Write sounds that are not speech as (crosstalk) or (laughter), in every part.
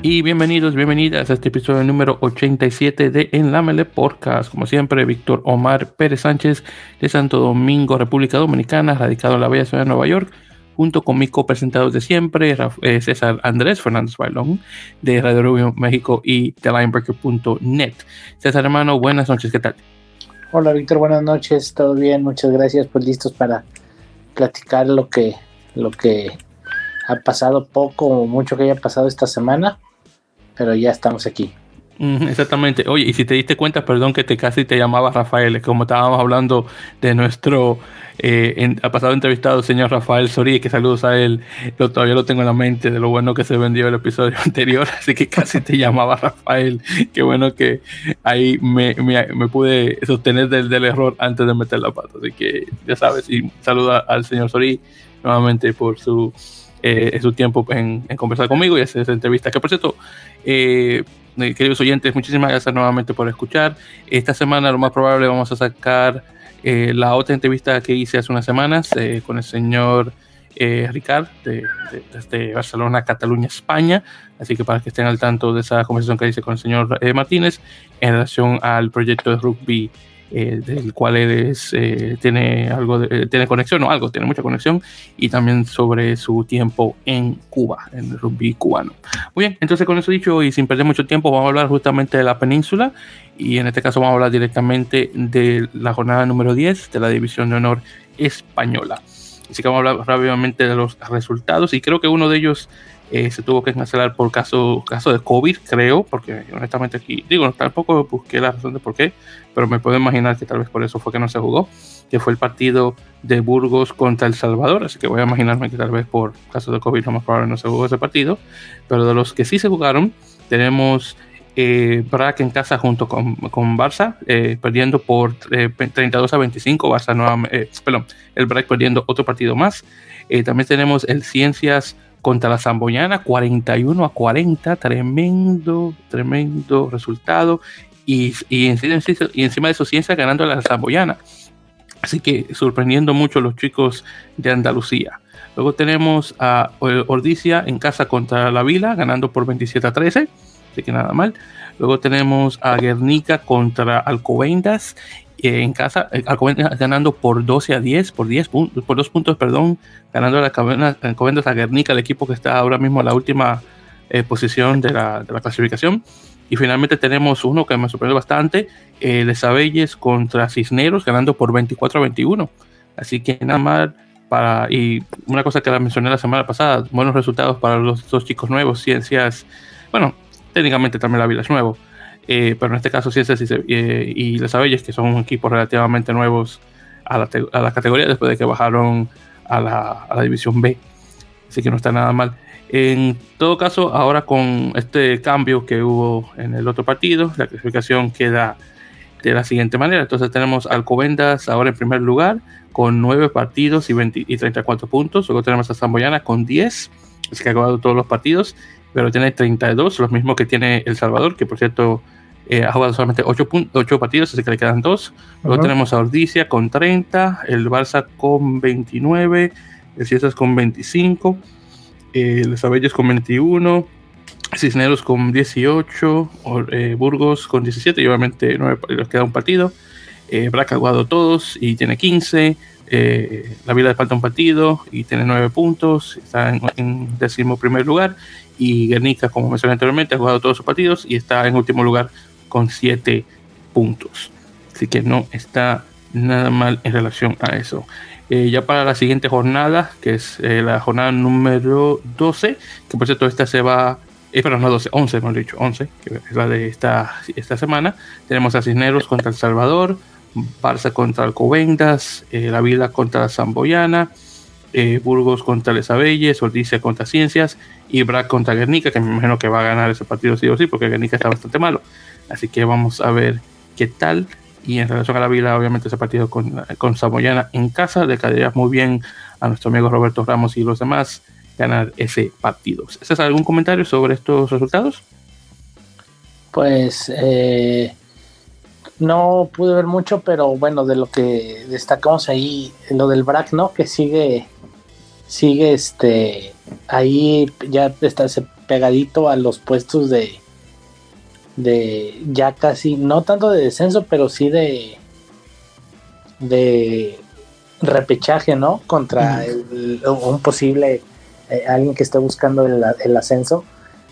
Y bienvenidos, bienvenidas a este episodio número 87 de En la Mele Podcast. Como siempre, Víctor Omar Pérez Sánchez de Santo Domingo, República Dominicana, radicado en la bella ciudad de Nueva York, junto con mis copresentados de siempre, eh, César Andrés Fernández Bailón, de Radio Rubio México y de Linebreaker.net. César, hermano, buenas noches, ¿qué tal? Hola, Víctor, buenas noches, todo bien, muchas gracias, pues listos para platicar lo que, lo que ha pasado poco o mucho que haya pasado esta semana pero ya estamos aquí. Exactamente. Oye, y si te diste cuenta, perdón que te casi te llamaba Rafael, como estábamos hablando de nuestro eh, pasado entrevistado, señor Rafael Sorí, que saludos a él, lo, todavía lo tengo en la mente de lo bueno que se vendió el episodio (laughs) anterior, así que casi te llamaba Rafael. Qué bueno que ahí me, pude sostener del, del, error antes de meter la pata, así que ya sabes, y saluda al señor Sorí nuevamente por su eh, su tiempo en, conversar conmigo y hacer esa entrevista. Que por cierto, eh, queridos oyentes, muchísimas gracias nuevamente por escuchar. Esta semana lo más probable vamos a sacar eh, la otra entrevista que hice hace unas semanas con el señor Ricard de, desde Barcelona, Cataluña, España. Así que para que estén al tanto de esa conversación que hice con el señor Martínez en relación al proyecto de rugby eh, del cual él eh, tiene algo de, tiene conexión o algo, tiene mucha conexión, y también sobre su tiempo en Cuba, en el rugby cubano. Muy bien, entonces con eso dicho y sin perder mucho tiempo, vamos a hablar justamente de la península, y en este caso vamos a hablar directamente de la jornada número 10 de la División de Honor Española. Así que vamos a hablar rápidamente de los resultados, y creo que uno de ellos eh, se tuvo que cancelar por caso, caso de COVID, creo, porque honestamente aquí, digo, tampoco busqué la razón de por qué, pero me puedo imaginar que tal vez por eso fue que no se jugó, que fue el partido de Burgos contra El Salvador, así que voy a imaginarme que tal vez por caso de COVID lo más probable no se jugó ese partido, pero de los que sí se jugaron, tenemos eh, Brack en casa junto con, con Barça, eh, perdiendo por 32 eh, a 25, Barça nuevamente, perdón, el Brack perdiendo otro partido más, también tenemos el Ciencias contra la Zamboyana, 41 a 40, tremendo, tremendo resultado. Y, y, encima de eso, Ciencia ganando a la Zamboyana. Así que sorprendiendo mucho a los chicos de Andalucía. Luego tenemos a Ordicia en casa contra la Vila, ganando por 27 a 13. Así que nada mal. Luego tenemos a Guernica contra Alcobendas en casa, eh, ganando por 12 a 10, por 10 puntos, por 2 puntos, perdón, ganando la Alcobendas a Guernica, el equipo que está ahora mismo en la última eh, posición de la, clasificación. Y finalmente tenemos uno que me sorprendió bastante, eh, Les contra Cisneros, ganando por 24 a 21. Así que nada más para, y una cosa que la mencioné la semana pasada, buenos resultados para los dos chicos nuevos, ciencias, bueno, técnicamente también la vida es nuevo, eh, pero en este caso Ciencias y, eh, y Les Abelles, que son equipos relativamente nuevos a la, a la, categoría después de que bajaron a la, a la, división B. Así que no está nada mal. En todo caso, ahora con este cambio que hubo en el otro partido, la clasificación queda de la siguiente manera. Entonces tenemos Alcobendas ahora en primer lugar con 9 partidos y, 20, y 34 puntos. Luego tenemos a Zamboyana con 10, es que ha jugado todos los partidos, pero tiene 32, lo mismo que tiene El Salvador, que por cierto eh, ha jugado solamente 8, 8, partidos, así que le quedan 2. Luego tenemos a Ordicia con 30, el Barça con 29, el Ciesas con 25, eh, los Abellos con 21, Cisneros con 18, eh, Burgos con 17 y obviamente 9, les queda un partido. Eh, Braca ha jugado todos y tiene 15. Eh, la Vila le falta un partido y tiene 9 puntos, está en, en décimo primer lugar. Y Guernica, como mencioné anteriormente, ha jugado todos sus partidos y está en último lugar con 7 puntos. Así que no está nada mal en relación a eso. Eh, ya para la siguiente jornada, que es eh, la jornada número 12, que por cierto esta se va, eh, no 12, 11 hemos dicho, 11, que es la de esta, esta semana. Tenemos a Cisneros contra El Salvador, Barça contra Alcobendas, eh, La Vila contra la Zamboyana, Burgos contra Les Abelles, contra Ciencias y Brac contra Guernica, que me imagino que va a ganar ese partido sí o sí, porque Guernica está bastante malo. Así que vamos a ver qué tal. Y en relación a la Vila, obviamente ese partido con, con Samoyana en casa le caería muy bien a nuestro amigo Roberto Ramos y los demás ganar ese partido. ¿Haces algún comentario sobre estos resultados? Pues eh, no pude ver mucho, pero bueno, de lo que destacamos ahí, lo del BRAC, ¿no? Que sigue sigue este ahí ya está pegadito a los puestos de de ya casi no tanto de descenso pero sí de de repechaje no contra un posible eh, alguien que esté buscando el, ascenso.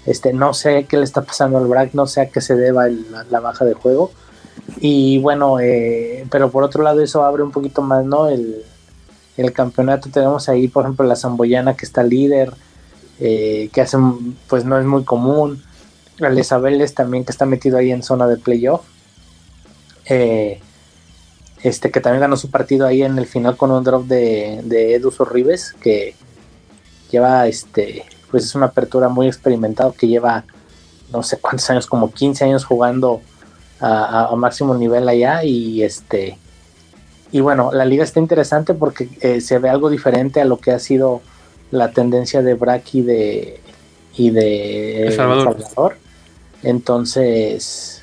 Este no sé qué le está pasando al BRAC no sé a qué se deba la baja de juego. Y bueno eh, pero por otro lado eso abre un poquito más no el el campeonato. Tenemos ahí, por ejemplo, la Zamboyana que está líder, eh, que hace, pues no es muy común. El Isabeles también que está metido ahí en zona de playoff. Eh, este que también ganó su partido ahí en el final con un drop de, de Edu Sorribes, que lleva este, pues es una apertura muy experimentado, que lleva no sé cuántos años, como 15 años jugando a, a máximo nivel allá y este y bueno, la liga está interesante porque eh, se ve algo diferente a lo que ha sido la tendencia de Brack y de, y de Salvador. Entonces,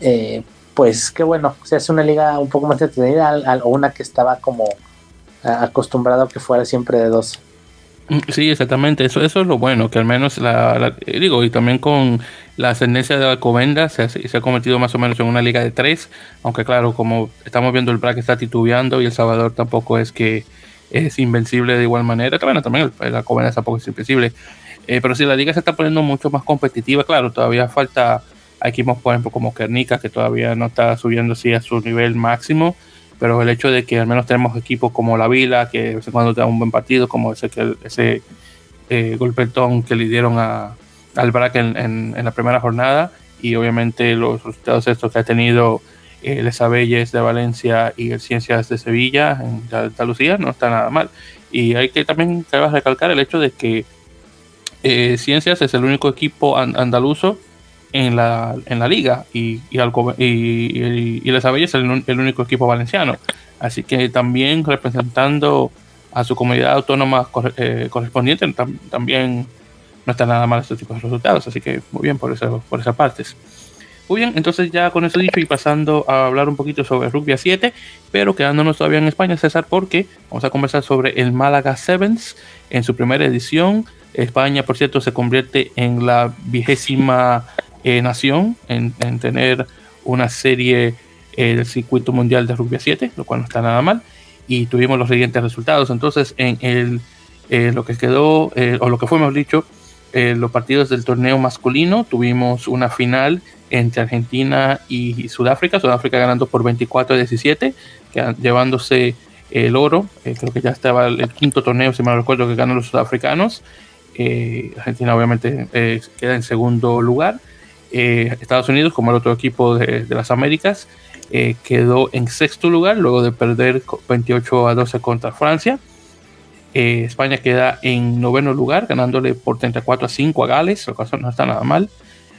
eh, pues qué bueno, se hace una liga un poco más entretenida o una que estaba como acostumbrado a que fuera siempre de dos. Mm, sí, exactamente. Eso, eso es lo bueno, que al menos la, eh, digo, y también con la ascendencia de Alcobenda se, se, ha convertido más o menos en una liga de tres, aunque claro, como estamos viendo el BRAC está titubeando y El Salvador tampoco es que es invencible de igual manera. Bueno, también el, Alcobenda tampoco es invencible. Eh, pero sí, la liga se está poniendo mucho más competitiva, claro, todavía falta equipos, por ejemplo, como Kernika, que todavía no está subiendo así a su nivel máximo pero el hecho de que al menos tenemos equipos como la Vila, que de vez en cuando da un buen partido, como ese, ese eh, golpetón que le dieron a, al BRAC en, la primera jornada, y obviamente los resultados estos que ha tenido eh, el Sabelles de Valencia y el Ciencias de Sevilla en Andalucía, no está nada mal. Y hay que también recalcar el hecho de que eh, Ciencias es el único equipo andaluzo en la, en la liga y, y, y, y es el, único equipo valenciano. Así que también representando a su comunidad autónoma eh, correspondiente, también no está nada mal este tipo de resultados. Así que muy bien por, eso, por esas partes. Muy bien, entonces ya con eso dicho y pasando a hablar un poquito sobre Rugby a 7, pero quedándonos todavía en España, César, porque vamos a conversar sobre el Málaga Sevens en su primera edición. España, por cierto, se convierte en la vigésima eh, nación en, tener una serie eh, del circuito mundial de rugby 7, lo cual no está nada mal. Y tuvimos los siguientes resultados. Entonces, en el, eh, lo que quedó, o lo que fue, mejor dicho, los partidos del torneo masculino, tuvimos una final entre Argentina y Sudáfrica. Sudáfrica ganando por 24 a 17, llevándose el oro. creo que ya estaba el, quinto torneo, si me recuerdo, que ganan los sudafricanos. Argentina obviamente queda en segundo lugar. Eh, Estados Unidos, como el otro equipo de, las Américas, eh, quedó en sexto lugar luego de perder 28 a 12 contra Francia. Eh, España queda en noveno lugar, ganándole por 34 a 5 a Gales, lo cual no está nada mal.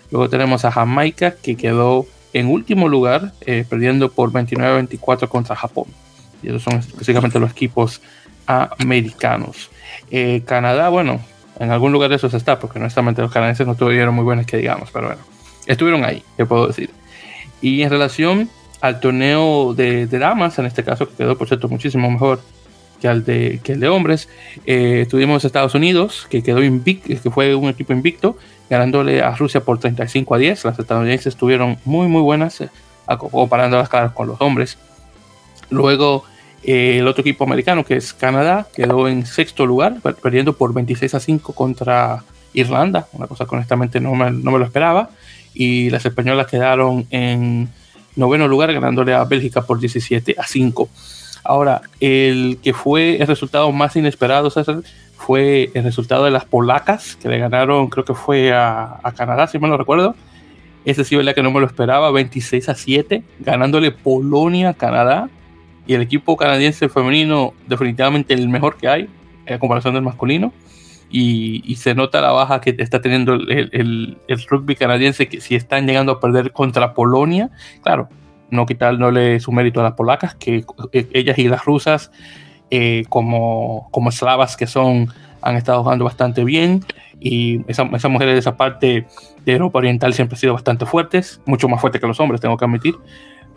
Luego tenemos a Jamaica, que quedó en último lugar, perdiendo por 29 a 24 contra Japón. Y esos son específicamente los equipos americanos. Canadá, bueno, en algún lugar de esos está, porque honestamente los canadienses no tuvieron muy buenos que digamos, pero bueno estuvieron ahí, te puedo decir. Y en relación al torneo de, damas, en este caso, que quedó, por cierto, muchísimo mejor que, al de, que el de hombres, eh, tuvimos Estados Unidos, que quedó invicto, que fue un equipo invicto, ganándole a Rusia por 35 a 10. Las estadounidenses estuvieron muy, muy buenas, eh, comparando las caras con los hombres. Luego, el otro equipo americano, que es Canadá, quedó en sexto lugar, perdiendo por 26 a 5 contra Irlanda, una cosa que honestamente no me, no me lo esperaba y las españolas quedaron en noveno lugar ganándole a Bélgica por 17 a 5. Ahora, el que fue el resultado más inesperado fue el resultado de las polacas que le ganaron, creo que fue a, Canadá, si mal no recuerdo. Ese sí, verdad que no me lo esperaba, 26 a 7, ganándole Polonia a Canadá. Y el equipo canadiense femenino, definitivamente el mejor que hay, en comparación del masculino. Y, se nota la baja que está teniendo el, rugby canadiense, que si están llegando a perder contra Polonia, claro, no quitarle su mérito a las polacas, que eh, ellas y las rusas, eh, como, como eslavas que son, han estado jugando bastante bien, y esas mujeres de esa parte de Europa Oriental siempre han sido bastante fuertes, mucho más fuertes que los hombres, tengo que admitir,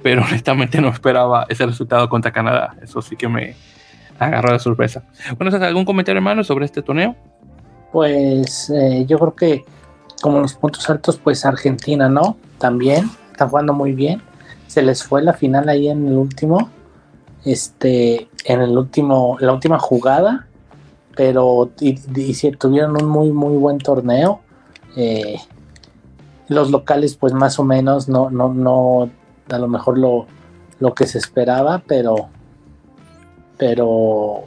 pero (laughs) honestamente no esperaba ese resultado contra Canadá, eso sí que me, agarró de sorpresa. Bueno, ¿algún comentario, hermano, sobre este torneo? Pues eh, yo creo que como los puntos altos, pues Argentina, ¿no? También están jugando muy bien. Se les fue la final ahí en el último, este, en el último, la última jugada, pero y, tuvieron un muy, muy buen torneo. Eh, los locales, pues más o menos, no, no, no, a lo mejor lo, lo que se esperaba, pero, pero,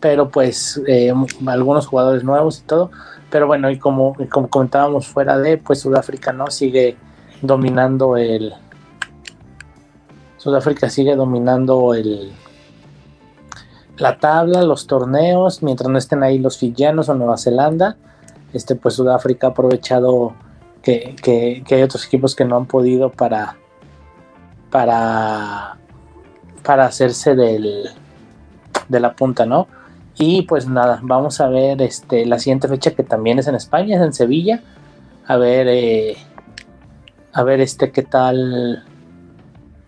pero pues eh, algunos jugadores nuevos y todo. Pero bueno, y como, como comentábamos fuera de, pues Sudáfrica no sigue dominando el. Sudáfrica sigue dominando el la tabla, los torneos, mientras no estén ahí los fijianos o Nueva Zelanda. Este, pues Sudáfrica ha aprovechado que, que, hay otros equipos que no han podido para, para, para hacerse del, de la punta, ¿no? Y pues nada, vamos a ver este, la siguiente fecha que también es en España, es en Sevilla. A ver, eh, a ver este qué tal,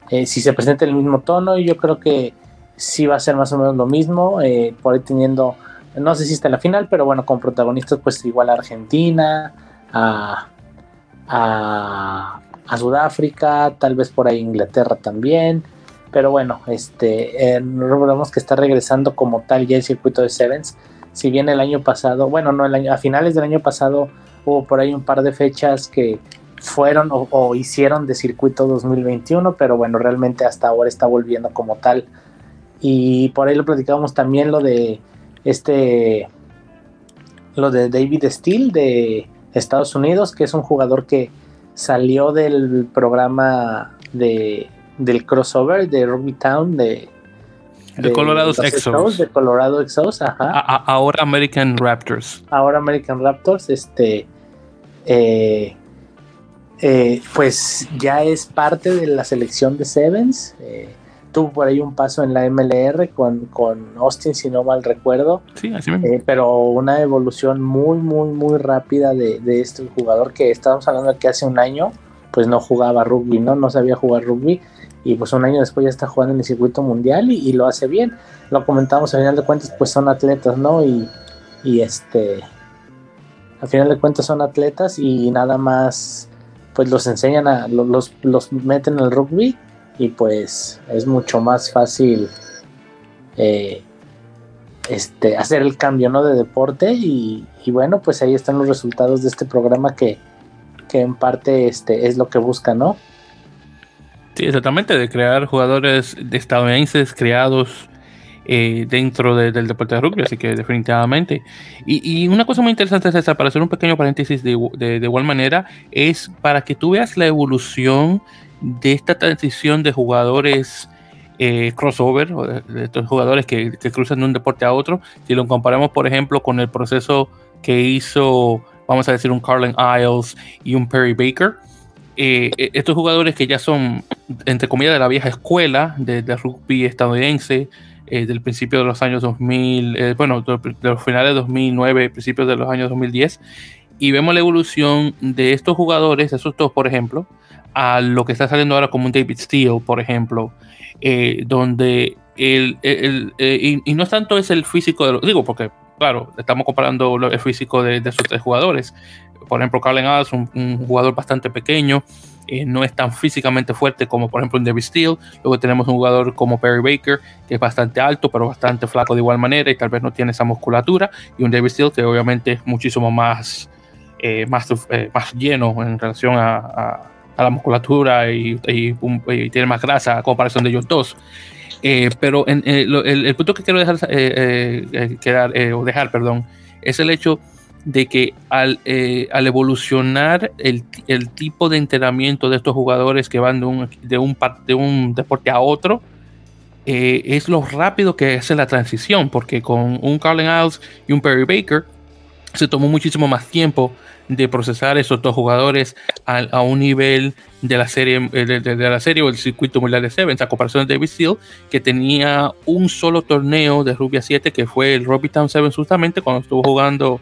eh, si se presenta el mismo tono. Y yo creo que sí va a ser más o menos lo mismo, eh, por ahí teniendo, no sé si está en la final, pero bueno, con protagonistas pues igual a Argentina, a, a, Sudáfrica, tal vez por ahí Inglaterra también. Pero bueno, este, eh, que está regresando como tal ya el circuito de Sevens. Si bien el año pasado, bueno, no el año, a finales del año pasado hubo por ahí un par de fechas que fueron o, hicieron de circuito 2021, pero bueno, realmente hasta ahora está volviendo como tal. Y por ahí lo platicábamos también lo de este, lo de David Steele de Estados Unidos, que es un jugador que salió del programa de, del crossover de Rugby Town de, de Colorado Exos. De Colorado Exos, ajá. ahora American Raptors. Ahora American Raptors, este, eh, eh, pues ya es parte de la selección de Sevens. Eh, tuvo por ahí un paso en la MLR con, con Austin, si no mal recuerdo. Sí, así mismo. Eh, pero una evolución muy, muy, muy rápida de, de, este jugador que estábamos hablando de que hace un año pues no jugaba rugby, ¿no? No sabía jugar rugby y pues un año después ya está jugando en el circuito mundial y, lo hace bien. Lo comentamos, al final de cuentas pues son atletas, ¿no? Y, y este, al final de cuentas son atletas y nada más pues los enseñan a, los, los meten al rugby y pues es mucho más fácil eh, este, hacer el cambio ¿no? de deporte y, bueno pues ahí están los resultados de este programa que, en parte este, es lo que busca ¿no? Sí, exactamente, de crear jugadores estadounidenses creados eh, dentro del deporte de rugby, así que definitivamente. Y, una cosa muy interesante es esa, para hacer un pequeño paréntesis de, de, igual manera, es para que tú veas la evolución de esta transición de jugadores eh, crossover, de estos jugadores que, cruzan de un deporte a otro, si lo comparamos, por ejemplo, con el proceso que hizo, vamos a decir, un Carlin Isles y un Perry Baker. Eh, e, estos jugadores que ya son, entre comillas, de la vieja escuela de, rugby estadounidense, eh, del principio de los años 2000, bueno, de, los finales de 2009, principios de los años 2010, y vemos la evolución de estos jugadores, esos dos, por ejemplo, a lo que está saliendo ahora como un David Steele, por ejemplo, eh, donde el, eh, y, no es tanto es el físico de los, digo, porque claro, estamos comparando el físico de, esos tres jugadores. Por ejemplo, Carlen Adams, un, un jugador bastante pequeño, eh, no es tan físicamente fuerte como por ejemplo un David Steele. Luego tenemos un jugador como Perry Baker, que es bastante alto, pero bastante flaco de igual manera y tal vez no tiene esa musculatura. Y un David Steele que obviamente es muchísimo más, más, más lleno en relación a la musculatura y, tiene más grasa a comparación de ellos dos. Eh, pero en, eh, el, punto que quiero dejar, eh, o dejar, perdón, es el hecho de que al, al evolucionar el, el, tipo de entrenamiento de estos jugadores que van de un, de un, de un deporte a otro, es lo rápido que hace la transición, porque con un Carlin Isles y un Perry Baker se tomó muchísimo más tiempo de procesar esos dos jugadores a, un nivel de la serie eh, de, la serie o el circuito mundial de Sevens a comparación de David Steele que tenía un solo torneo de rugby 7 que fue el Rugby Town Sevens justamente cuando estuvo jugando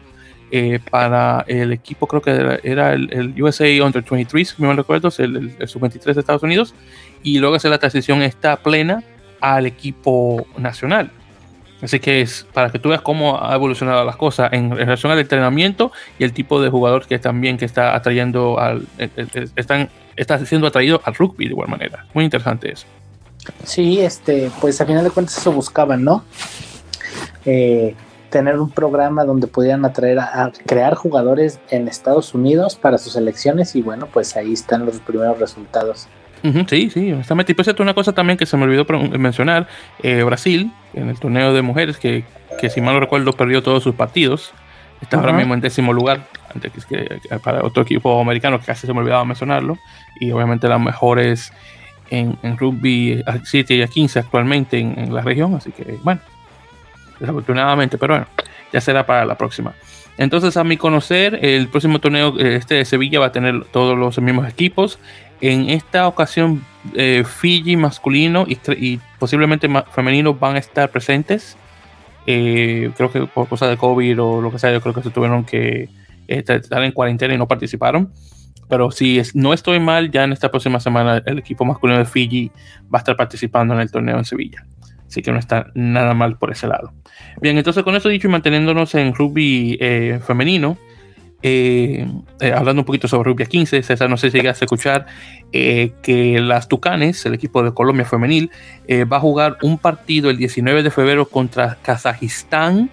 eh, para el equipo creo que era, el, USA Under 23 si me recuerdo el, el, sub-23 de Estados Unidos y luego hacer la transición esta plena al equipo nacional Así que es para que tú veas cómo ha evolucionado las cosas en relación al entrenamiento y el tipo de jugador que también que está atrayendo al eh, eh, eh, están está siendo atraído al rugby de igual manera. Muy interesante eso. Sí, este, pues a final de cuentas eso buscaban, ¿no? tener un programa donde pudieran atraer a, crear jugadores en Estados Unidos para sus elecciones y bueno, pues ahí están los primeros resultados. Sí, sí, honestamente. Y pues esto una cosa también que se me olvidó mencionar, eh, Brasil, en el torneo de mujeres, que, que, si mal no recuerdo perdió todos sus partidos, está ahora mismo en décimo lugar, antes que, para otro equipo americano que casi se me olvidaba mencionarlo, y obviamente las mejores en, en rugby a 7 y a 15 actualmente en, en la región, así que bueno, desafortunadamente, pero bueno, ya será para la próxima. Entonces, a mi conocer, el próximo torneo este de Sevilla va a tener todos los mismos equipos. En esta ocasión, eh, Fiji masculino y, posiblemente femenino van a estar presentes. Eh, creo que por cosas de COVID o lo que sea, yo creo que se tuvieron que eh, estar en cuarentena y no participaron. Pero si no estoy mal, ya en esta próxima semana el equipo masculino de Fiji va a estar participando en el torneo en Sevilla. Así que no está nada mal por ese lado. Bien, entonces con eso dicho y manteniéndonos en rugby eh, femenino, eh, eh, hablando un poquito sobre rugby a 15, César, no sé si llegas a escuchar que las Tucanes, el equipo de Colombia femenil, va a jugar un partido el 19 de febrero contra Kazajistán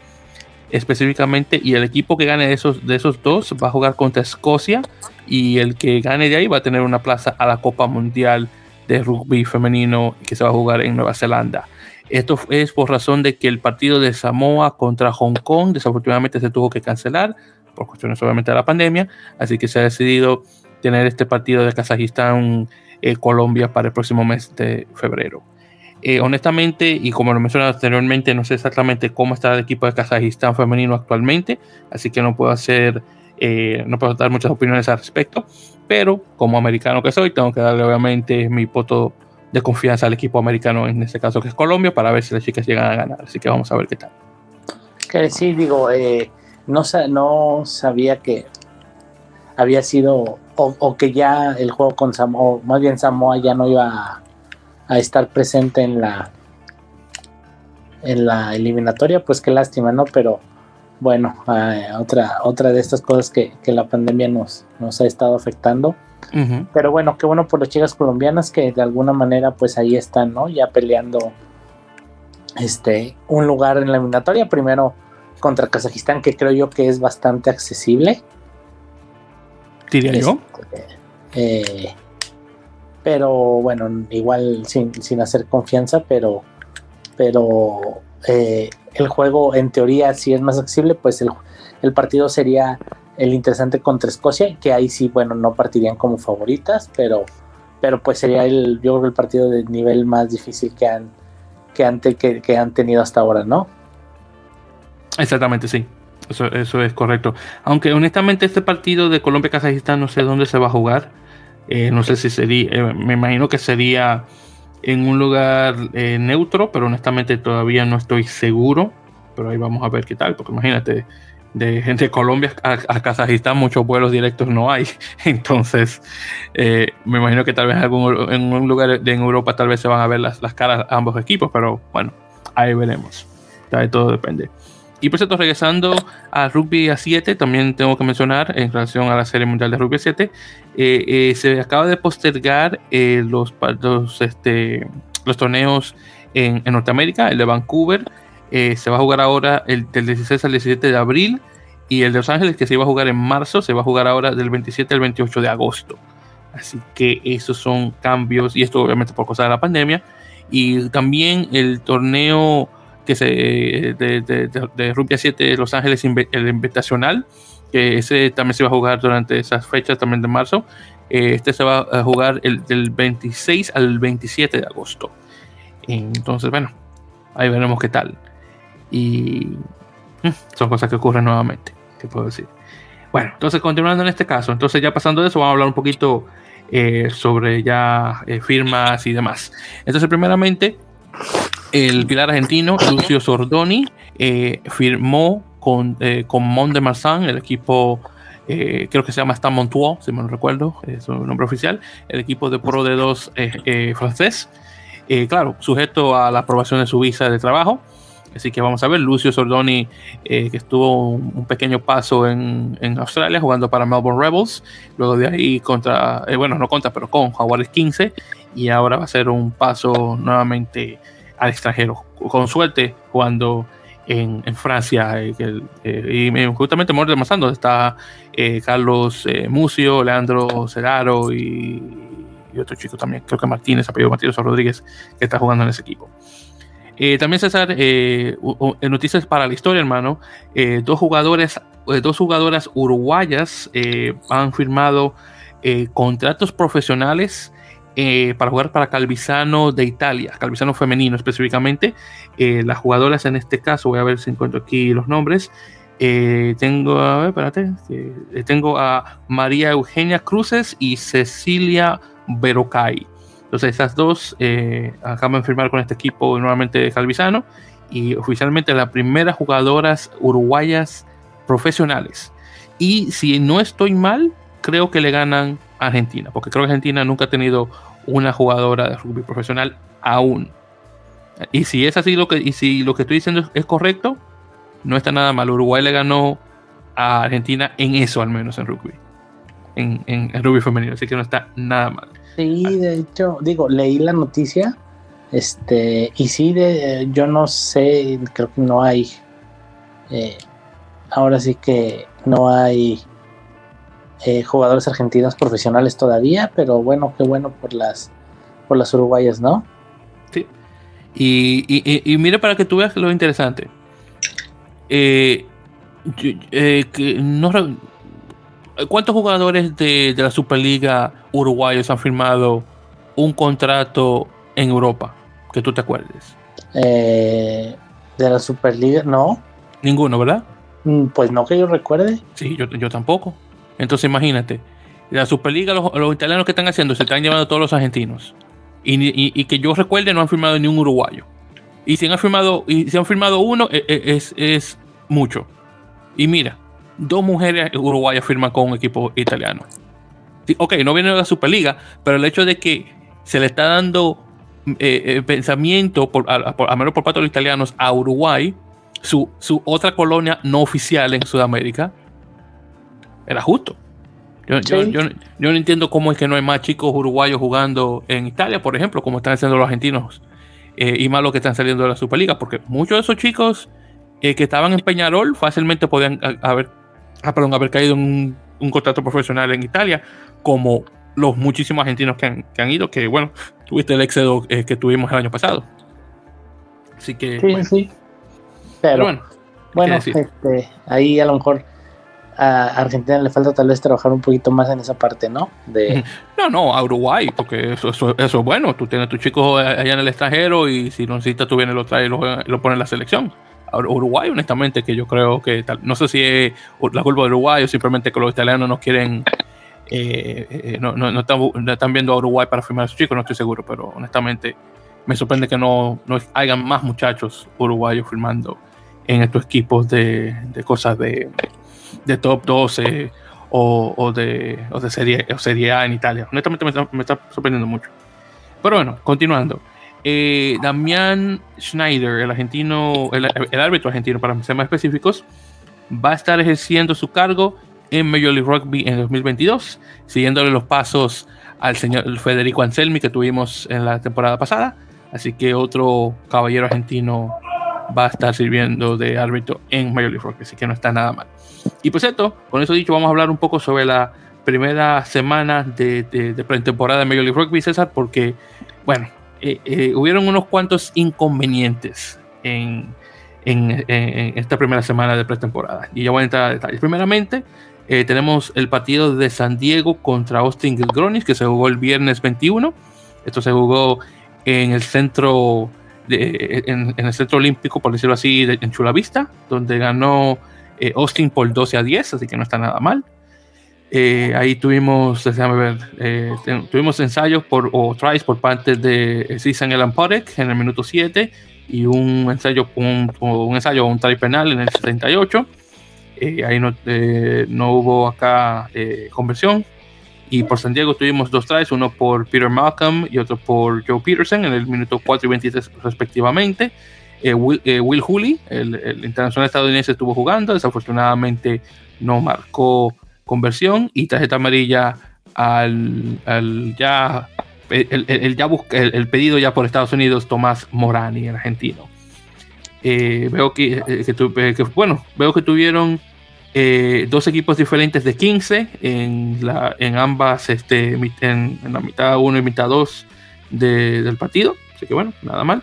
específicamente y el equipo que gane de esos, de esos dos va a jugar contra Escocia y el que gane de ahí va a tener una plaza a la Copa Mundial de Rugby Femenino que se va a jugar en Nueva Zelanda. Esto es por razón de que el partido de Samoa contra Hong Kong desafortunadamente se tuvo que cancelar por cuestiones obviamente de la pandemia, así que se ha decidido tener este partido de Kazajistán eh, Colombia para el próximo mes de febrero. Eh, honestamente, y como lo mencioné anteriormente, no sé exactamente cómo está el equipo de Kazajistán femenino actualmente, así que no puedo hacer, eh, no puedo dar muchas opiniones al respecto, pero como americano que soy, tengo que darle obviamente mi voto de confianza al equipo americano, en este caso que es Colombia, para ver si las chicas llegan a ganar. Así que vamos a ver qué tal. Que sí, digo, eh, no, no sabía que había sido, o, que ya el juego con Samoa, más bien Samoa ya no iba a, estar presente en la en la eliminatoria, pues qué lástima, ¿no? Pero bueno, eh, otra, otra de estas cosas que, que la pandemia nos, nos ha estado afectando. Pero bueno, qué bueno por las chicas colombianas que de alguna manera pues ahí están, ¿no? Ya peleando este un lugar en la eliminatoria, primero contra Kazajistán, que creo yo que es bastante accesible. Diría yo. Este, eh, pero bueno, igual sin, hacer confianza, pero, pero eh, el juego en teoría si es más accesible, pues el, el partido sería el interesante contra Escocia, que ahí sí, bueno, no partirían como favoritas, pero, pero pues sería el, yo creo el partido de nivel más difícil que han, que han, que, han tenido hasta ahora, ¿no? Exactamente, sí. Eso, eso es correcto. Aunque honestamente este partido de Colombia-Kazajistán no sé dónde se va a jugar. Eh, no sé si sería, eh, me imagino que sería en un lugar eh, neutro, pero honestamente todavía no estoy seguro. Pero ahí vamos a ver qué tal, porque imagínate, de, (laughs) de Colombia a, Kazajistán muchos vuelos directos no hay. (laughs) Entonces, eh, me imagino que tal vez algún, en un lugar de, en Europa tal vez se van a ver las, las caras a ambos equipos, pero bueno, ahí veremos. Todo depende. Y por cierto, regresando a rugby a 7, también tengo que mencionar en relación a la Serie Mundial de Rugby a 7, eh, eh, se acaba de postergar los, los, este, los torneos en, en Norteamérica, el de Vancouver eh, se va a jugar ahora el, del 16 al 17 de abril y el de Los Ángeles que se iba a jugar en marzo se va a jugar ahora del 27 al 28 de agosto. Así que esos son cambios y esto obviamente por causa de la pandemia. Y también el torneo que se de, de, de, Rugby 7 de Los Ángeles, el invitacional, que ese también se va a jugar durante esas fechas también de marzo. Eh, este se va a jugar el, del 26 al 27 de agosto. Entonces, bueno, ahí veremos qué tal. Y mm, son cosas que ocurren nuevamente, ¿qué puedo decir? Bueno, entonces continuando en este caso, entonces ya pasando de eso, vamos a hablar un poquito eh, sobre ya eh, firmas y demás. Entonces, primeramente, el pilar argentino, Lucio Sordoni, eh, firmó con, con Mont de Marsan, el equipo, creo que se llama Stan Montois, si me lo recuerdo, es su nombre oficial, el equipo de Pro de 2 francés. claro, sujeto a la aprobación de su visa de trabajo Así que vamos a ver, Lucio Sordoni, eh, que estuvo un, pequeño paso en, Australia jugando para Melbourne Rebels, luego de ahí contra, eh, bueno, no contra, pero con Jaguares 15, y ahora va a ser un paso nuevamente al extranjero, con suerte jugando en, Francia, eh, y justamente Morde Mazando está Carlos Mucio, Leandro Ceraro y, otro chico también, creo que Martínez, apellido Martínez Rodríguez, que está jugando en ese equipo. Eh, también César, eh, noticias para la historia, hermano. Eh, dos jugadores, dos jugadoras uruguayas han firmado contratos profesionales para jugar para Calvisano de Italia, Calvisano femenino específicamente. las jugadoras en este caso, voy a ver si encuentro aquí los nombres. tengo, a ver, espérate, tengo a María Eugenia Cruces y Cecilia Berocay. Entonces, esas dos eh, acaban de firmar con este equipo nuevamente Calvisano y oficialmente las primeras jugadoras uruguayas profesionales. Y si no estoy mal, creo que le ganan Argentina, porque creo que Argentina nunca ha tenido una jugadora de rugby profesional aún. Y si es así lo que, y si lo que estoy diciendo es correcto, no está nada mal. Uruguay le ganó a Argentina en eso, al menos en rugby. En, rugby femenino, así que no está nada mal. Sí, de hecho, digo, leí la noticia, este, y sí, de, yo no sé, creo que no hay, eh, ahora sí que no hay eh, jugadores argentinos profesionales todavía, pero bueno, qué bueno por las, por las uruguayas, ¿no? Sí. Y, y, y, mira para que tú veas lo interesante. Eh, que no, ¿Cuántos jugadores de, la Superliga uruguayos han firmado un contrato en Europa? Que tú te acuerdes. Eh, de la Superliga, no. Ninguno, ¿verdad? Mm, pues no que yo recuerde. Sí, yo, tampoco. Entonces imagínate, la Superliga, los, italianos que están haciendo, se están llevando a todos los argentinos. Y, que yo recuerde, no han firmado ni un uruguayo. Y si han firmado, y si han firmado uno, e, e, es, es mucho. Y mira, dos mujeres uruguayas firman con un equipo italiano. ok, no viene de la Superliga, pero el hecho de que se le está dando eh, eh, pensamiento, por, a, menos por parte de los italianos, a Uruguay, su, otra colonia no oficial en Sudamérica, era justo. Yo, no entiendo cómo es que no hay más chicos uruguayos jugando en Italia, por ejemplo, como están haciendo los argentinos, eh, y más los que están saliendo de la Superliga, porque muchos de esos chicos que estaban en Peñarol fácilmente podían haber ah, perdón, haber caído en un, contrato profesional en Italia, como los muchísimos argentinos que han, ido, que bueno, tuviste el éxodo eh, que tuvimos el año pasado. Así que. Sí, sí. Pero, bueno, bueno este, ahí a lo mejor a Argentina le falta tal vez trabajar un poquito más en esa parte, ¿no? No, no, a Uruguay, porque eso, eso, es bueno. Tú tienes a tus chicos allá en el extranjero y si lo necesitas, tú vienes, lo traes y lo, pones en la selección. Uruguay, honestamente, que yo creo que no sé si es la culpa de Uruguay o simplemente que los italianos no quieren, eh, eh, no, no, están, viendo a Uruguay para firmar a sus chicos, no estoy seguro, pero honestamente me sorprende que no, no hayan más muchachos uruguayos firmando en estos equipos de, cosas de, de, top 12 o, de, o de serie, o serie A en Italia. Honestamente me me está sorprendiendo mucho. Pero bueno, continuando. Eh, Damián Schneider, el argentino, el, árbitro argentino, para ser más específicos, va a estar ejerciendo su cargo en Major League Rugby en 2022, siguiéndole los pasos al señor Federico Anselmi que tuvimos en la temporada pasada. Así que otro caballero argentino va a estar sirviendo de árbitro en Major League Rugby, así que no está nada mal. Y pues esto, con eso dicho, vamos a hablar un poco sobre la primera semana de, de, de pretemporada de Major League Rugby, César, porque, bueno, eh, eh, hubieron unos cuantos inconvenientes en, esta primera semana de pretemporada. Y ya voy a entrar a detalles. Primeramente, eh, tenemos el partido de San Diego contra Austin Gilgronis, que se jugó el viernes 21. Esto se jugó en el centro, en, el centro olímpico, por decirlo así, en Chula Vista, donde ganó Austin por 12 a 10, así que no está nada mal. Eh, ahí tuvimos, déjame ver, eh, tuvimos ensayos por, o tries por parte de Cisan Elan en el minuto 7 y un ensayo, un, un ensayo, un try penal en el 78. Eh, ahí no, no, hubo acá conversión. Y por San Diego tuvimos dos tries, uno por Peter Malcolm y otro por Joe Peterson en el minuto 4 y 23 respectivamente. Will, Will el, el, internacional estadounidense, estuvo jugando, desafortunadamente no marcó conversión y tarjeta amarilla al, ya el, ya el, pedido ya por Estados Unidos, Tomás Morani, el argentino. Eh, veo que, eh, eh, que, bueno, veo que tuvieron dos equipos diferentes de 15 en, la, en ambas, este, en, la mitad 1 y mitad 2 del partido. Así que bueno, nada mal.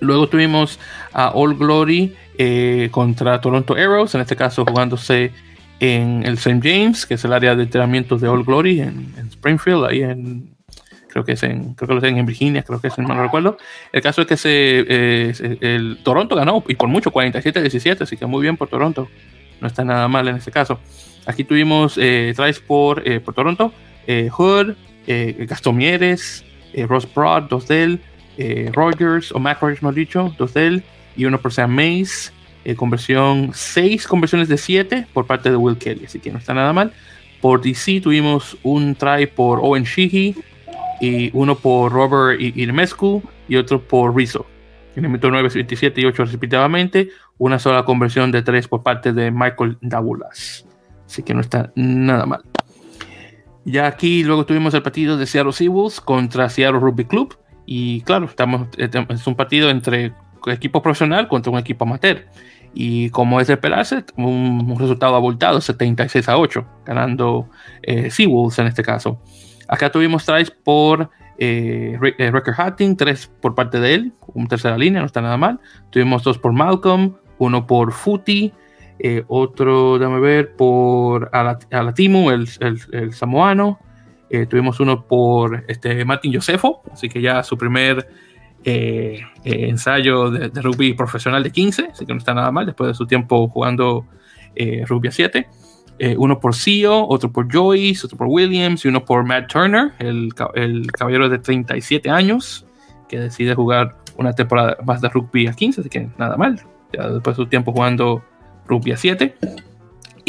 Luego tuvimos a All Glory contra Toronto Arrows, en este caso jugándose en el St. James, que es el área de entrenamiento de All Glory en, Springfield, ahí en, creo que es en, creo que lo en Virginia, creo que es, no recuerdo. El caso es que se, eh, el Toronto ganó y por mucho 47-17, así que muy bien por Toronto. No está nada mal en este caso. Aquí tuvimos eh, tries por, eh, por Toronto, eh, Hood, Gastón Mieres, Ross Broad, dos él, Rogers, o Mac Rogers, dicho, dos de él, y uno por Sam Mays. conversión, seis conversiones de 7 por parte de Will Kelly, así que no está nada mal. Por DC tuvimos un try por Owen Sheehy, y uno por Robert Irmescu y otro por Rizzo. En el minuto 9, 27 y 8 respectivamente, una sola conversión de 3 por parte de Michael Dabulas. Así que no está nada mal. Ya aquí luego tuvimos el partido de Seattle Seawolves contra Seattle Rugby Club. Y claro, estamos, es un partido entre equipo profesional contra un equipo amateur. Y como es de esperarse, un, resultado abultado, 76 a 8, ganando eh, Seawolves en este caso. Acá tuvims tries por eh, eh Hatting, tres por parte de él, un tercera línea, no está nada mal. Tuvimos dos por Malcolm, uno por Futi, eh, otro, déjame ver, por Alatimu, el, el, samoano. Eh, tuvimos uno por este, Martin Josefo, así que ya su primer ensayo de, de, rugby profesional de 15, así que no está nada mal después de su tiempo jugando rugby a 7. Eh, uno por CEO, otro por Joyce, otro por Williams y uno por Matt Turner, el, el, caballero de 37 años que decide jugar una temporada más de rugby a 15, así que nada mal, ya después de su tiempo jugando rugby a 7.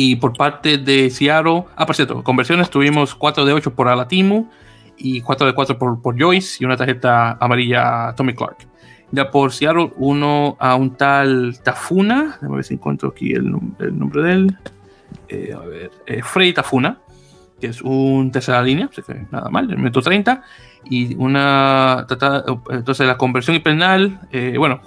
Y por parte de Seattle, ah, por cierto, conversiones tuvimos 4 de 8 por Alatimu y 4 de 4 por, Joyce y una tarjeta amarilla a Tommy Clark. Ya por Seattle, uno a un tal Tafuna, déjame ver si encuentro aquí el, nombre de él eh, a ver, eh, Frey Tafuna, que es un tercera línea, nada mal, el minuto 30, y una. Entonces, la conversión y penal, eh, bueno,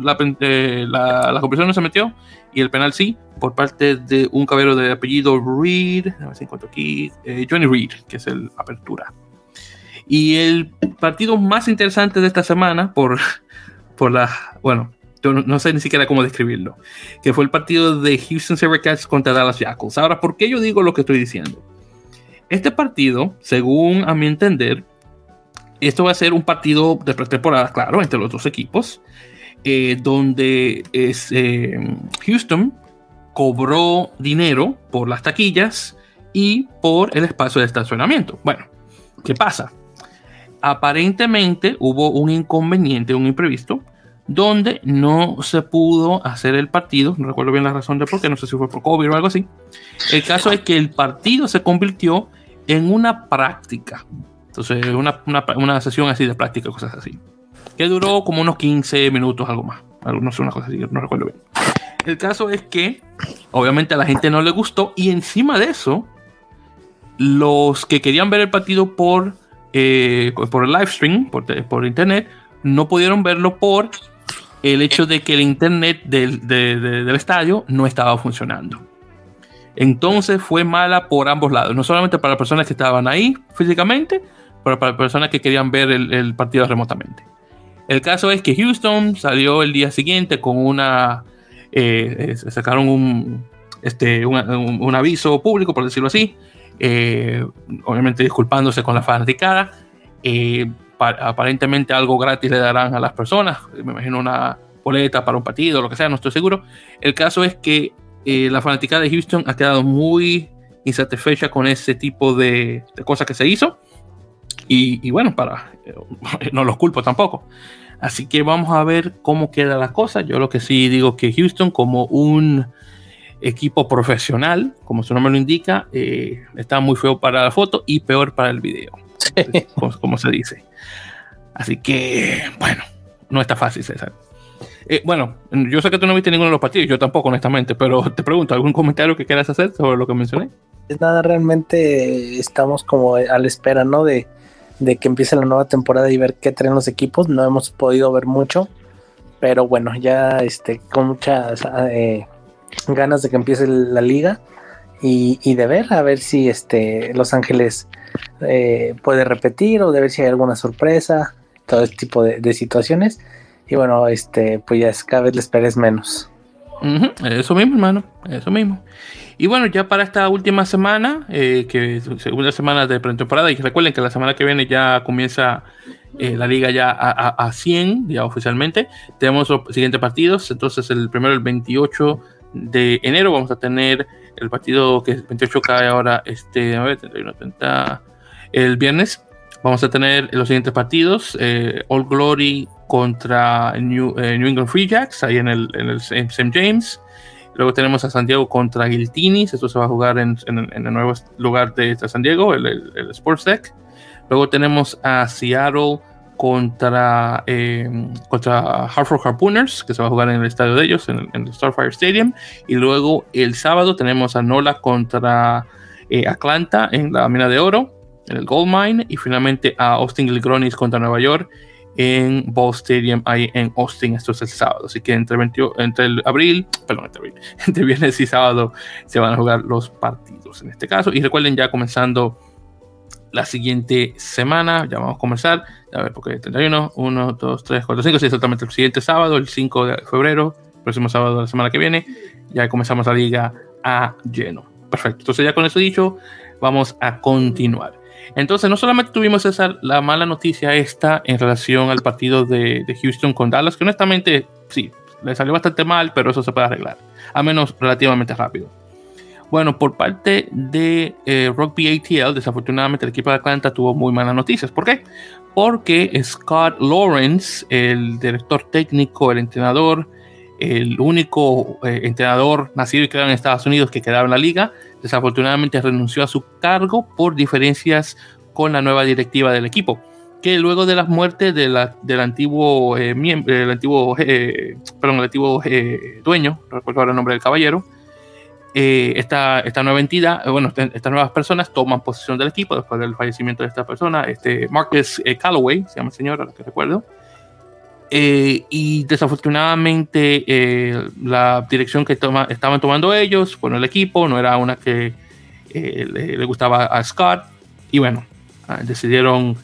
la, la, conversión no se metió, y el penal sí, por parte de un caballero de apellido Reed, a ver si encuentro aquí, Johnny Reed, que es el apertura. Y el partido más interesante de esta semana, por, por la. Bueno, no, sé ni siquiera cómo describirlo, que fue el partido de Houston Sabercats contra Dallas Jackals. Ahora, ¿por qué yo digo lo que estoy diciendo? Este partido, según a mi entender, esto va a ser un partido de pretemporada, claro, entre los dos equipos, eh, donde es, eh, Houston cobró dinero por las taquillas y por el espacio de estacionamiento. Bueno, ¿qué pasa? Aparentemente hubo un inconveniente, un imprevisto, donde no se pudo hacer el partido, no recuerdo bien la razón de por qué, no sé si fue por COVID o algo así. El caso es que el partido se convirtió en una práctica, entonces una, una, sesión así de práctica, cosas así, que duró como unos 15 minutos, algo más, no sé, una cosa así, no recuerdo bien. El caso es que obviamente a la gente no le gustó y encima de eso, los que querían ver el partido por, eh, por el live stream, por, por internet, no pudieron verlo por el hecho de que el internet del, estadio no estaba funcionando. Entonces fue mala por ambos lados, no solamente para las personas que estaban ahí físicamente, pero para personas que querían ver el, partido remotamente. El caso es que Houston salió el día siguiente con una... Eh, eh, sacaron un, este, un, aviso público, por decirlo así, eh, obviamente disculpándose con la fanaticada aparentemente algo gratis le darán a las personas, me imagino una boleta para un partido, lo que sea, no estoy seguro. El caso es que eh, la fanática de Houston ha quedado muy insatisfecha con ese tipo de, cosas que se hizo. Y, bueno, para eh, (laughs) no los culpo tampoco. Así que vamos a ver cómo queda la cosa. Yo lo que sí digo que Houston, como un equipo profesional, como su nombre lo indica, eh, está muy feo para la foto y peor para el video, (laughs) como se dice. Así que, bueno, no está fácil, César. Eh, bueno, yo sé que tú no viste ninguno de los partidos, yo tampoco, honestamente, pero te pregunto, ¿algún comentario que quieras hacer sobre lo que mencioné? Es nada, realmente estamos como a la espera, ¿no? De, de que empiece la nueva temporada y ver qué traen los equipos. No hemos podido ver mucho, pero bueno, ya este, con muchas eh, ganas de que empiece la liga y, de ver, a ver si este, Los Ángeles eh, puede repetir o de ver si hay alguna sorpresa, todo este tipo de, situaciones. Y bueno, este, pues ya cada vez le esperes menos. Eso mismo, hermano, eso mismo. Y bueno, ya para esta última semana, eh, que segunda semana de pretemporada, y recuerden que la semana que viene ya comienza eh, la liga ya a, a, 100, ya oficialmente. Tenemos los siguientes partidos. Entonces, el primero, el 28 de enero, vamos a tener el partido que el 28 cae ahora, este, a ver, 31, 30, el viernes. Vamos a tener los siguientes partidos: eh, All Glory contra New, New, England Free Jacks, ahí en el, en el St. James. Luego tenemos a San Diego contra Guiltinis. Esto se va a jugar en, el nuevo lugar de San Diego, el, el, Sports Deck. Luego tenemos a Seattle contra, eh, contra Hartford Harpooners, que se va a jugar en el estadio de ellos, en, el Starfire Stadium. Y luego el sábado tenemos a Nola contra eh, Atlanta en la mina de oro, en el Gold Mine. Y finalmente a Austin Gilgronis contra Nueva York en Ball Stadium ahí en Austin. Esto es el sábado. Así que entre, entre el abril, perdón, entre, abril, (laughs) entre viernes y sábado se van a jugar los partidos en este caso. Y recuerden ya comenzando la siguiente semana, ya vamos a comenzar, a ver, porque 31, 1, 2, 3, 4, 5, sí, exactamente el siguiente sábado, el 5 de febrero, próximo sábado de la semana que viene, ya comenzamos la liga a lleno. Perfecto, entonces ya con eso dicho, vamos a continuar. Entonces, no solamente tuvimos esa, la mala noticia esta en relación al partido de, Houston con Dallas, que honestamente sí, le salió bastante mal, pero eso se puede arreglar, a menos relativamente rápido. Bueno, por parte de eh, Rugby ATL, desafortunadamente el equipo de Atlanta tuvo muy malas noticias. ¿Por qué? Porque Scott Lawrence, el director técnico, el entrenador, el único eh, entrenador nacido y creado en Estados Unidos que quedaba en la liga, desafortunadamente renunció a su cargo por diferencias con la nueva directiva del equipo, que luego de las muertes de la, del antiguo, eh, el antiguo, eh, perdón, el antiguo eh, dueño, no recuerdo ahora el nombre del caballero, esta, esta, nueva entidad, bueno, estas nuevas personas toman posesión del equipo después del fallecimiento de esta persona, este Marcus Calloway, se llama el señor, a lo que recuerdo, eh, y desafortunadamente eh, la dirección que toma, estaban tomando ellos, bueno, el equipo, no era una que eh, le, gustaba a Scott. Y bueno, ah, decidieron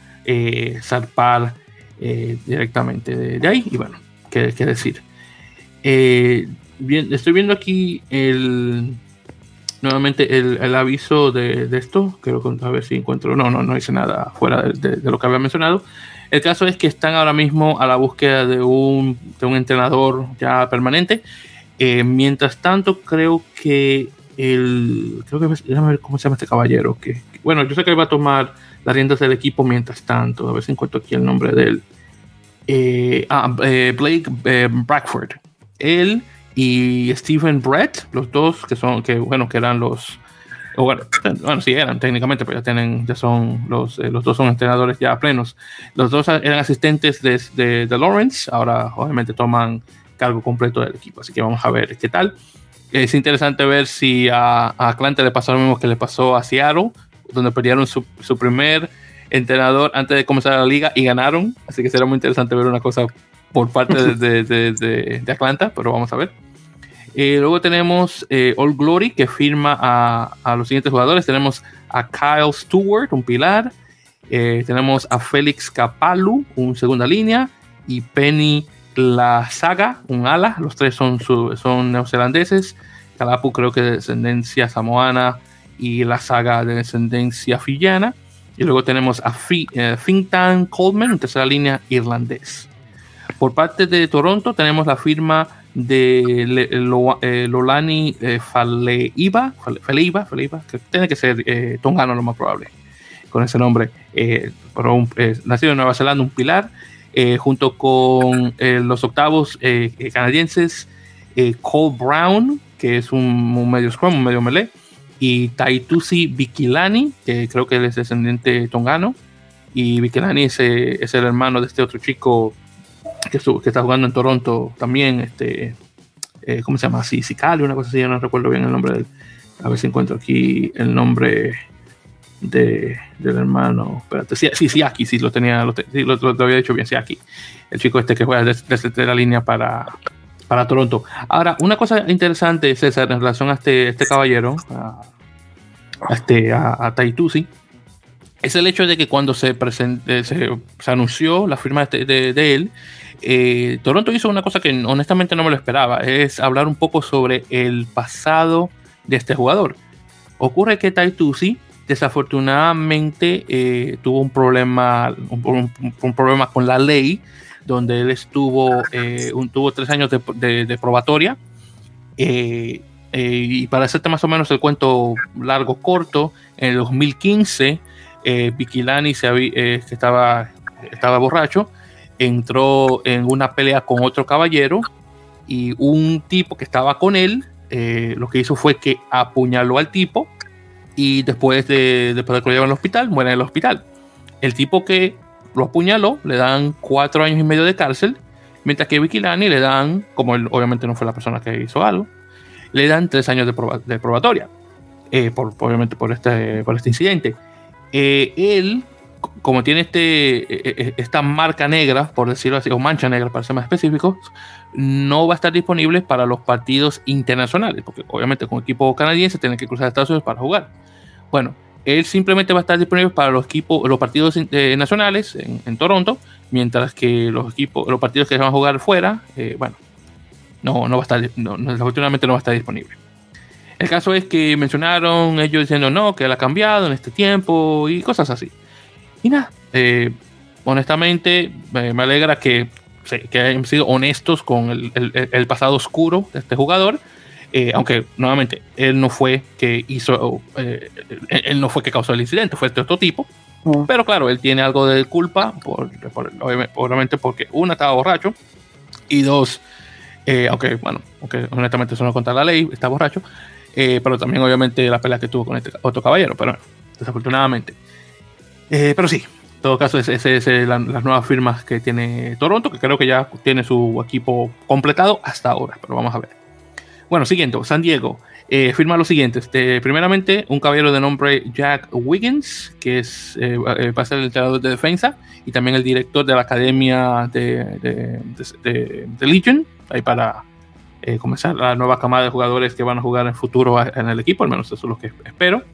zarpar directamente de, ahí. Y bueno, qué, decir. Bien, estoy viendo aquí el, nuevamente el, aviso de, esto. Creo que a ver si encuentro. No, no, no hice nada fuera de lo que había mencionado. El caso es que están ahora mismo a la búsqueda de un, de un entrenador ya permanente. Eh, mientras tanto, creo que el. Creo que. Déjame ver cómo se llama este caballero. Que, bueno, yo sé que él va a tomar las riendas del equipo mientras tanto. A ver si encuentro aquí el nombre de él. Eh, ah, eh, Blake Brackford. Él y Stephen Brett, los dos que son, que bueno, que eran los bueno, bueno, sí eran técnicamente, pero ya tienen, ya son los, eh, los dos son entrenadores ya plenos. Los dos eran asistentes de, de, Lawrence, ahora obviamente toman cargo completo del equipo, así que vamos a ver qué tal. Es interesante ver si a, a Atlanta le pasó lo mismo que le pasó a Seattle, donde perdieron su, su primer entrenador antes de comenzar la liga y ganaron, así que será muy interesante ver una cosa por parte de, de, de Atlanta, pero vamos a ver. Eh, luego tenemos eh, All Glory, que firma a, los siguientes jugadores. Tenemos a Kyle Stewart, un pilar. Eh, tenemos a Félix Capalu, un segunda línea. Y Penny La Saga, un ala. Los tres son, son neozelandeses. Calapu creo que de descendencia samoana y La Saga de descendencia fillana. Y luego tenemos a Fintan Coleman, en tercera línea irlandés. Por parte de Toronto tenemos la firma de eh, Lolani eh, Faleiva, Faleiva, Faleiva, que tiene que ser eh, tongano lo más probable, con ese nombre, nacido en Nueva Zelanda, un pilar, junto con los octavos canadienses, Cole Brown, que es un, medio scrum, un medio melee, y Taitusi Bikilani, que creo que es descendiente tongano, y Bikilani es el hermano de este otro chico que, está jugando en Toronto también, este, eh, ¿cómo se llama? Sí, Sicali, una cosa así, yo no recuerdo bien el nombre del, a ver si encuentro aquí el nombre de, del hermano, espérate, sí, sí, sí, aquí, sí, lo tenía, lo, lo, había dicho bien, sí, aquí, el chico este que juega desde, la línea para, para Toronto. Ahora, una cosa interesante, César, en relación a este, este caballero, a, este, a, a Taitusi, es el hecho de que cuando se, eh, se, anunció la firma de, él, eh, Toronto hizo una cosa que honestamente no me lo esperaba, es hablar un poco sobre el pasado de este jugador. Ocurre que Taitusi desafortunadamente eh, tuvo un problema, un, problema con la ley, donde él estuvo, un, tuvo tres años de, probatoria. y para hacerte más o menos el cuento largo corto, en el 2015 eh, se eh, estaba, estaba borracho, entró en una pelea con otro caballero y un tipo que estaba con él, eh, lo que hizo fue que apuñaló al tipo y después de, después de que lo llevan al hospital, muere en el hospital. El tipo que lo apuñaló le dan cuatro años y medio de cárcel, mientras que Vikilani le dan, como él obviamente no fue la persona que hizo algo, le dan tres años de, de probatoria, eh, por, obviamente por este, por este incidente. Eh, él, como tiene este, eh, eh, esta marca negra, por decirlo así, o mancha negra para ser más específico, no va a estar disponible para los partidos internacionales, porque obviamente con equipo canadiense tiene que cruzar Estados Unidos para jugar. Bueno, él simplemente va a estar disponible para los equipos, los partidos nacionales en, Toronto, mientras que los equipos, los partidos que se van a jugar fuera, bueno, no, no va a estar, no, desafortunadamente no va a estar disponible. El caso es que mencionaron ellos diciendo no, que él ha cambiado en este tiempo y cosas así. Y nada, eh, honestamente me alegra que, que, hayan sido honestos con el, pasado oscuro de este jugador. Eh, aunque nuevamente él no fue que hizo, eh, él no fue que causó el incidente, fue este otro tipo. Mm. Pero claro, él tiene algo de culpa, por, obviamente porque uno estaba borracho y dos, aunque bueno, aunque honestamente eso no contra la ley, está borracho, pero también obviamente la pelea que tuvo con este otro caballero, pero desafortunadamente. Eh, pero sí, en todo caso, esas es, las nuevas firmas que tiene Toronto, que creo que ya tiene su equipo completado hasta ahora, pero vamos a ver. Bueno, siguiente, San Diego. Eh, firma lo siguiente. Este, primeramente, un caballero de nombre Jack Wiggins, que es, va a ser el entrenador de defensa y también el director de la academia de, de, de Legion, ahí para eh, comenzar la nueva camada de jugadores que van a jugar en futuro en el equipo, al menos eso es lo que espero.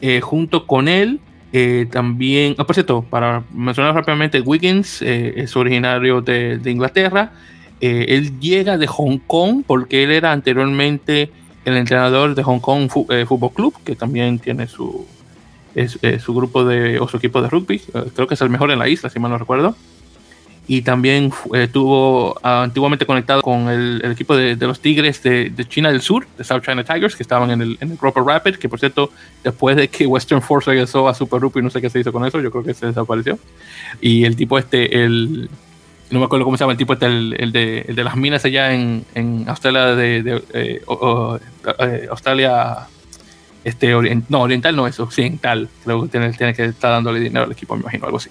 Eh, junto con él, eh, también, ah, por cierto, para mencionar rápidamente, Wiggins es originario de, Inglaterra. él llega de Hong Kong porque él era anteriormente el entrenador de Hong Kong Fútbol Club, que también tiene su, su grupo de, o su equipo de rugby. creo que es el mejor en la isla, si mal no recuerdo y también estuvo ah, antiguamente conectado con el, equipo de, los Tigres de, China del Sur, de South China Tigers, que estaban en el, en Rapid, que por cierto, después de que (laughs) Western Force regresó a Super Rugby, no sé qué se hizo con eso, yo creo que se desapareció. Y el tipo este, el, no me acuerdo cómo se llama el tipo este, el, de, el de, las minas allá en, en Australia, de, eh, eh, Australia, este, no, oriental no es occidental, creo que tiene, tiene que estar dándole dinero al equipo, me imagino, algo así.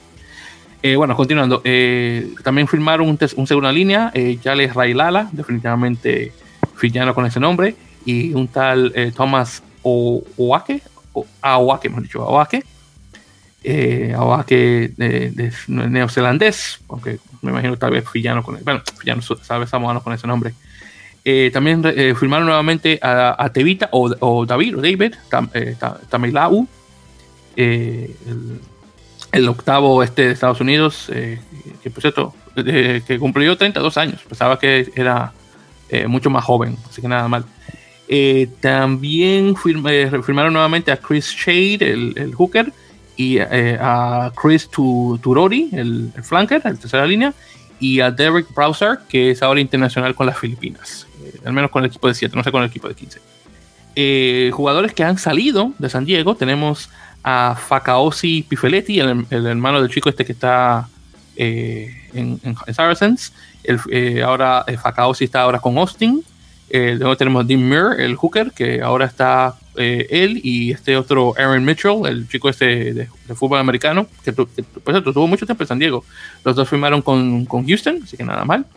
Eh, bueno, continuando. Eh, también firmaron un, un segunda línea, eh, Yales Railala, definitivamente villano con ese nombre, y un tal eh, Thomas Oake, o hemos dicho, Awake, Awake de, neozelandés, aunque me imagino tal vez villano con bueno, villano sabes, con ese nombre. también firmaron nuevamente a, Tevita o, o, David o David Tam, Tamilau, el, el octavo este de Estados Unidos, eh, que por cierto, que cumplió 32 años, pensaba que era eh, mucho más joven, así que nada mal. Eh, también firmaron nuevamente a Chris Shade, el, hooker, y a Chris Turori, el, flanker, el tercera línea, y a Derek Browser, que es ahora internacional con las Filipinas, al menos con el equipo de 7, no sé con el equipo de 15. jugadores que han salido de San Diego, tenemos a Fakaosi Pifeletti, el, hermano del chico este que está eh, en, Saracens. El, eh, ahora eh, Fakaosi está ahora con Austin. Luego tenemos Dean Muir, el hooker, que ahora está él y este otro Aaron Mitchell, el chico este de, fútbol americano, que, tuvo mucho tiempo en San Diego. Los dos firmaron con, con Houston, así que nada mal.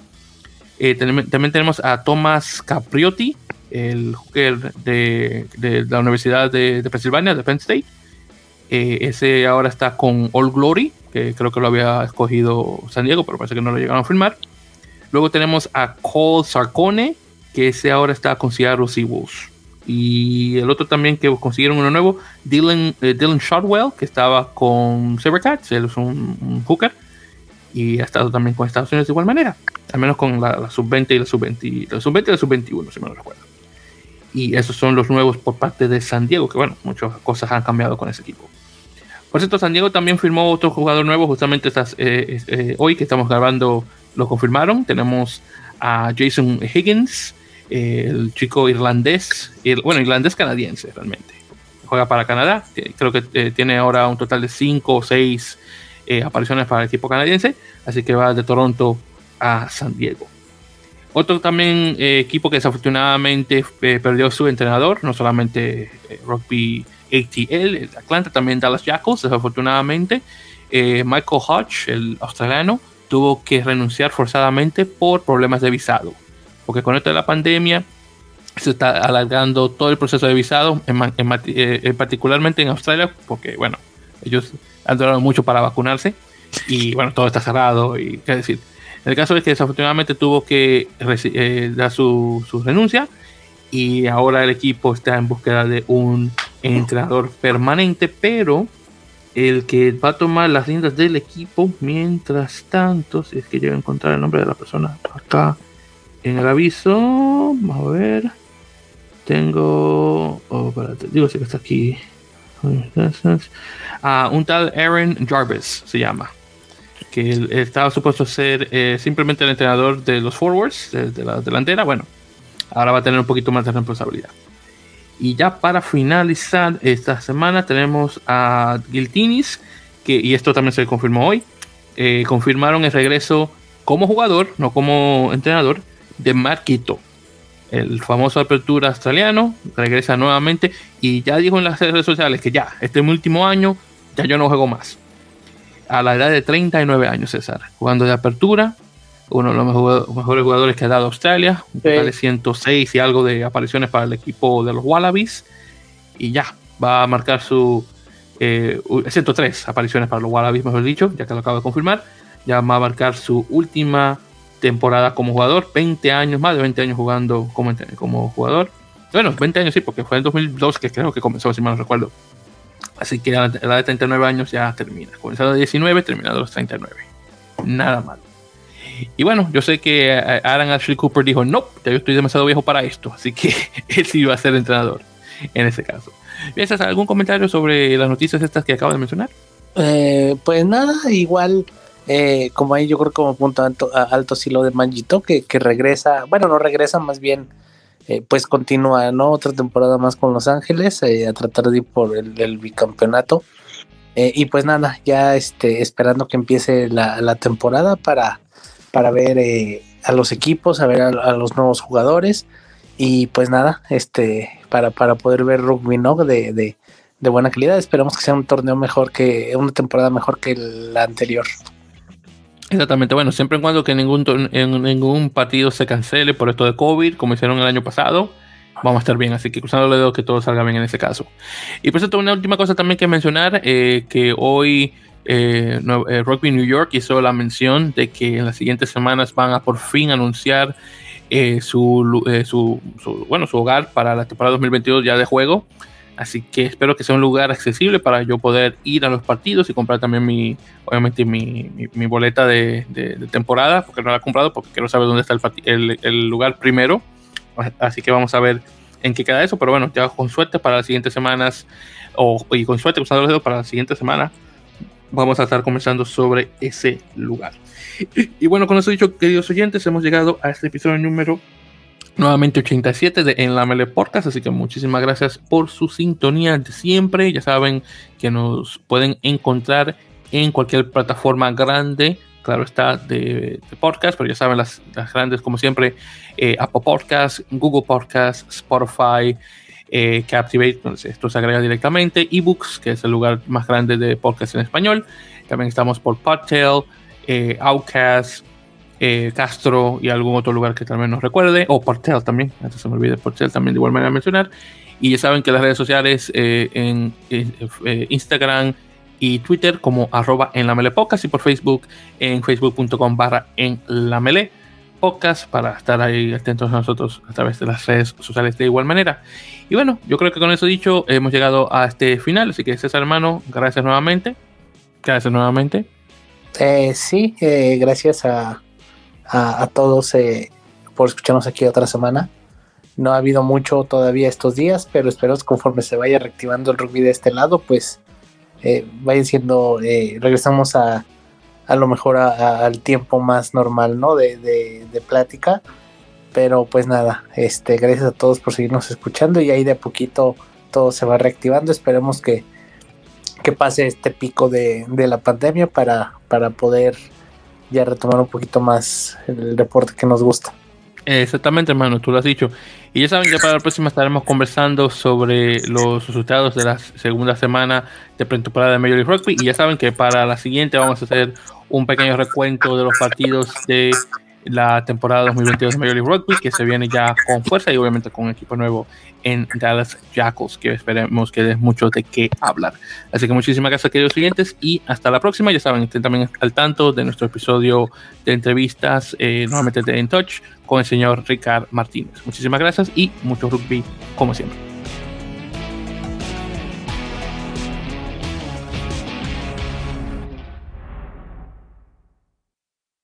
También tenemos a Thomas Capriotti, el hooker de, de la Universidad de, de, Pensilvania, de Penn State. Ese ahora está con All Glory, que creo que lo había escogido San Diego, pero parece que no lo llegaron a firmar. Luego tenemos a Cole Sarcone, que ese ahora está con Seattle Seawolves. Y el otro también que consiguieron uno nuevo, Dylan, eh, Dylan Shotwell, que estaba con Sabercats, él es un, hooker. Y ha estado también con Estados Unidos de igual manera. Al menos con la, sub-20 y la sub-20. La sub-20 y la sub-21, si me lo recuerdo. Y esos son los nuevos por parte de San Diego, que bueno, muchas cosas han cambiado con ese equipo. Por cierto, San Diego también firmó otro jugador nuevo, justamente eh, eh, hoy que estamos grabando lo confirmaron. Tenemos a Jason Higgins, el chico irlandés, bueno, irlandés canadiense realmente. Juega para Canadá, creo que eh, tiene ahora un total de 5 o 6 eh, apariciones para el equipo canadiense, así que va de Toronto a San Diego. Otro también eh, equipo que desafortunadamente perdió su entrenador, no solamente Rugby ATL, Atlanta, también Dallas Jackals, desafortunadamente. Michael Hodge, el australiano, tuvo que renunciar forzadamente por problemas de visado porque con esto de la pandemia se está alargando todo el proceso de visado, en, eh, particularmente en Australia, porque bueno, ellos han durado mucho para vacunarse y bueno, todo está cerrado y qué decir. El caso es que desafortunadamente tuvo que eh, dar su, su, renuncia y ahora el equipo está en búsqueda de un entrenador permanente, pero el que va a tomar las riendas del equipo mientras tanto, si es que llego a encontrar el nombre de la persona acá, en el aviso, vamos a ver. Tengo. Oh, espérate, digo si que está aquí. Ah, un tal Aaron Jarvis se llama. Que estaba supuesto ser eh, simplemente el entrenador de los forwards, de, la delantera. Bueno, ahora va a tener un poquito más de responsabilidad. Y ya para finalizar esta semana tenemos a Giltinis, que, y esto también se confirmó hoy, eh, confirmaron el regreso como jugador, no como entrenador, de Marquito, el famoso apertura australiano, regresa nuevamente y ya dijo en las redes sociales que ya, este es mi último año, ya yo no juego más. A la edad de 39 años, César, jugando de apertura, uno de los mejores jugadores que ha dado Australia, un total de 106 y algo de apariciones para el equipo de los Wallabies, y ya, va a marcar su 103 eh, apariciones para los Wallabies, mejor dicho, ya que lo acabo de confirmar, ya va a marcar su última temporada como jugador, 20 años, más de 20 años jugando como, como jugador. Bueno, 20 años sí, porque fue en 2002 que creo que comenzó, si mal no recuerdo. Así que a la edad de 39 años ya termina. Comenzado de 19, terminado a los 39. Nada mal. Y bueno, yo sé que Aaron Ashley Cooper dijo, no, ya yo estoy demasiado viejo para esto. Así que (laughs) él sí va a ser entrenador en ese caso. ¿Piensas algún comentario sobre las noticias estas que acabo de mencionar? Eh, pues nada, igual eh, como ahí yo creo como punto alto, alto sí lo de Manjito, que, que regresa, bueno, no regresa, más bien eh, pues continúa, ¿no? Otra temporada más con Los Ángeles, eh, a tratar de ir por el, bicampeonato. y pues nada, ya este, esperando que empiece la, temporada para, para ver a los equipos, a ver a, los nuevos jugadores. Y pues nada, este, para, para poder ver rugby, ¿no? De, de, buena calidad. Esperamos que sea un torneo mejor que, una temporada mejor que la anterior. Exactamente, bueno, siempre en cuando que ningún, en, ningún partido se cancele por esto de COVID, como hicieron el año pasado, vamos a estar bien. Así que cruzando los dedos que todo salga bien en ese caso. Y por cierto, una última cosa también que mencionar, eh, que hoy eh, eh, Rugby New York hizo la mención de que en las siguientes semanas van a por fin anunciar su, su, su, bueno, su hogar para la temporada 2022 ya de juego. Así que espero que sea un lugar accesible para yo poder ir a los partidos y comprar también mi, obviamente mi, mi, boleta de, temporada, porque no la he comprado, porque quiero saber dónde está el, el, lugar primero. Así que vamos a ver en qué queda eso, pero bueno, ya con suerte para las siguientes semanas, o, y con suerte usando los dedos para la siguiente semana, vamos a estar conversando sobre ese lugar. Y, bueno, con eso dicho, queridos oyentes, hemos llegado a este episodio número nuevamente 87 de En la Mele Podcast, así que muchísimas gracias por su sintonía de siempre. Ya saben que nos pueden encontrar en cualquier plataforma grande claro está, de, podcast, pero ya saben, las, grandes, como siempre, eh, Apple Podcast, Google Podcast, Spotify, eh, Captivate, entonces esto se agrega directamente, eBooks, que es el lugar más grande de podcast en español. También estamos por Podtail, eh, Outcast, eh, Castro y algún otro lugar que también nos recuerde, o Portel también, antes se me olvide Portel también de igual manera mencionar. Y ya saben que las redes sociales eh, en, eh, Instagram y Twitter como arroba en la mele podcast y por Facebook en facebook.com barra en la podcast para estar ahí atentos a nosotros a través de las redes sociales de igual manera. Y bueno, yo creo que con eso dicho hemos llegado a este final, así que César hermano, gracias nuevamente. Gracias nuevamente. sí, gracias a, a, todos eh, por escucharnos aquí otra semana. No ha habido mucho todavía estos días, pero espero que conforme se vaya reactivando el rugby de este lado, pues eh, vayan siendo, eh, regresamos a, a lo mejor al tiempo más normal, ¿no? De, de, plática. Pero pues nada, este, gracias a todos por seguirnos escuchando y ahí de a poquito todo se va reactivando. Esperemos que, que pase este pico de, de la pandemia para, para poder ya retomar un poquito más el deporte que nos gusta. Exactamente, hermano, tú lo has dicho. Y ya saben que para la próxima estaremos conversando sobre los resultados de la segunda semana de pretemporada de Major League Rugby. Y ya saben que para la siguiente vamos a hacer un pequeño recuento de los partidos de la temporada 2022 de Major League Rugby, que se viene ya con fuerza y obviamente con un equipo nuevo en Dallas Jackals, que esperemos que dé mucho de qué hablar. Así que muchísimas gracias, queridos siguientes, y hasta la próxima. Ya saben, estén también al tanto de nuestro episodio de entrevistas, eh, nuevamente de In Touch, con el señor Ricard Martínez. Muchísimas gracias y mucho rugby, como siempre.